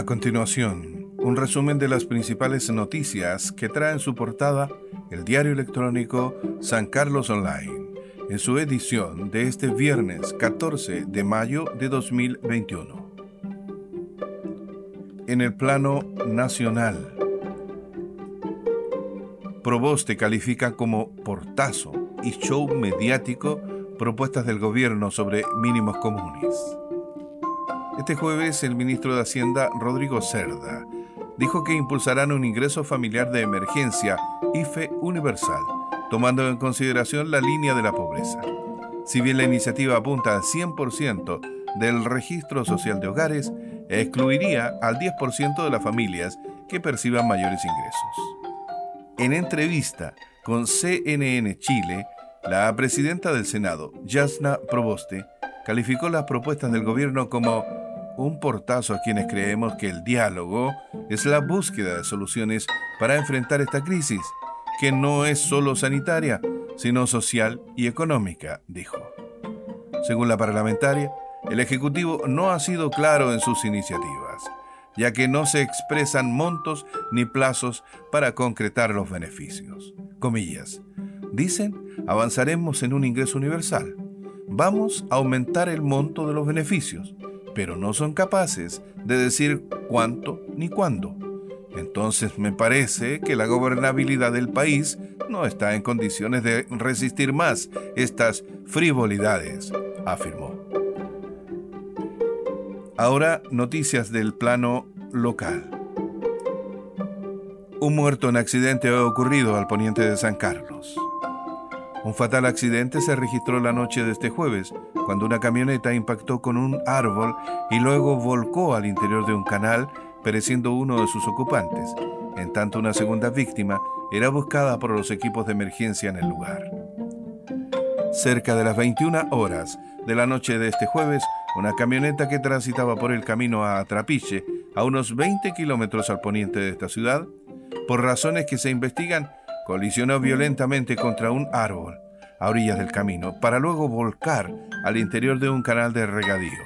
A continuación, un resumen de las principales noticias que trae en su portada el diario electrónico San Carlos Online, en su edición de este viernes 14 de mayo de 2021. En el plano nacional, Proboste califica como portazo y show mediático propuestas del gobierno sobre mínimos comunes. Este jueves el ministro de Hacienda, Rodrigo Cerda, dijo que impulsarán un ingreso familiar de emergencia, IFE universal, tomando en consideración la línea de la pobreza. Si bien la iniciativa apunta al 100% del registro social de hogares, excluiría al 10% de las familias que perciban mayores ingresos. En entrevista con CNN Chile, la presidenta del Senado, Jasna Proboste, calificó las propuestas del gobierno como un portazo a quienes creemos que el diálogo es la búsqueda de soluciones para enfrentar esta crisis, que no es solo sanitaria, sino social y económica, dijo. Según la parlamentaria, el Ejecutivo no ha sido claro en sus iniciativas, ya que no se expresan montos ni plazos para concretar los beneficios. Comillas. Dicen, avanzaremos en un ingreso universal. Vamos a aumentar el monto de los beneficios pero no son capaces de decir cuánto ni cuándo. Entonces me parece que la gobernabilidad del país no está en condiciones de resistir más estas frivolidades, afirmó. Ahora noticias del plano local. Un muerto en accidente ha ocurrido al poniente de San Carlos. Un fatal accidente se registró la noche de este jueves, cuando una camioneta impactó con un árbol y luego volcó al interior de un canal, pereciendo uno de sus ocupantes. En tanto, una segunda víctima era buscada por los equipos de emergencia en el lugar. Cerca de las 21 horas de la noche de este jueves, una camioneta que transitaba por el camino a Trapiche, a unos 20 kilómetros al poniente de esta ciudad, por razones que se investigan, colisionó violentamente contra un árbol a orillas del camino para luego volcar al interior de un canal de regadío.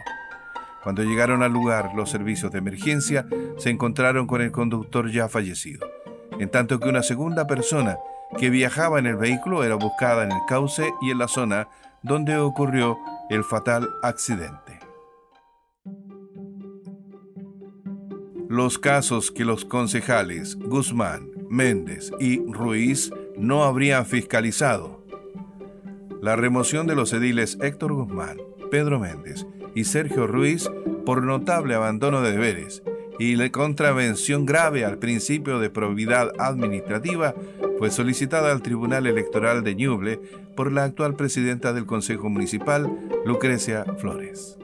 Cuando llegaron al lugar los servicios de emergencia, se encontraron con el conductor ya fallecido, en tanto que una segunda persona que viajaba en el vehículo era buscada en el cauce y en la zona donde ocurrió el fatal accidente. Los casos que los concejales Guzmán, Méndez y Ruiz no habrían fiscalizado. La remoción de los ediles Héctor Guzmán, Pedro Méndez y Sergio Ruiz por notable abandono de deberes y la contravención grave al principio de probidad administrativa fue solicitada al Tribunal Electoral de Ñuble por la actual presidenta del Consejo Municipal, Lucrecia Flores.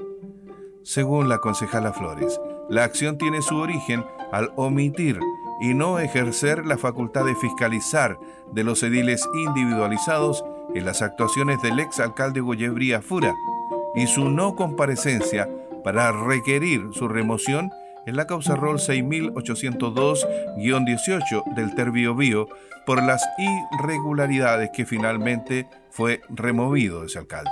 Según la concejala Flores, la acción tiene su origen al omitir y no ejercer la facultad de fiscalizar de los ediles individualizados en las actuaciones del ex alcalde Goyebría Fura y su no comparecencia para requerir su remoción en la causa ROL 6802-18 del Terbio Bío por las irregularidades que finalmente fue removido ese alcalde.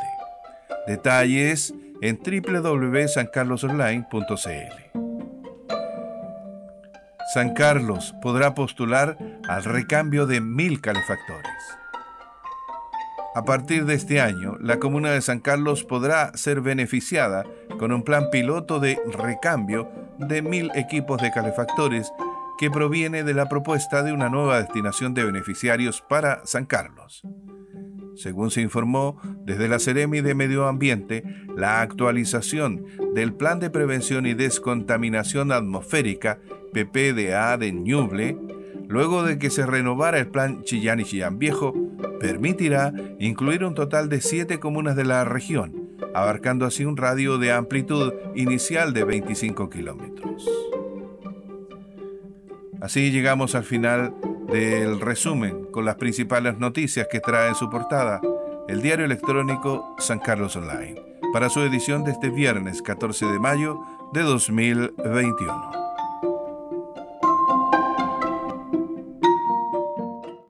Detalles en www.sancarlosonline.cl. San Carlos podrá postular al recambio de mil calefactores. A partir de este año, la comuna de San Carlos podrá ser beneficiada con un plan piloto de recambio de mil equipos de calefactores que proviene de la propuesta de una nueva destinación de beneficiarios para San Carlos. Según se informó desde la Ceremi de Medio Ambiente, la actualización del Plan de Prevención y Descontaminación Atmosférica PPDA de Ñuble, luego de que se renovara el plan Chillán y Chillán Viejo, permitirá incluir un total de siete comunas de la región, abarcando así un radio de amplitud inicial de 25 kilómetros. Así llegamos al final del resumen con las principales noticias que trae en su portada el diario electrónico San Carlos Online, para su edición de este viernes 14 de mayo de 2021.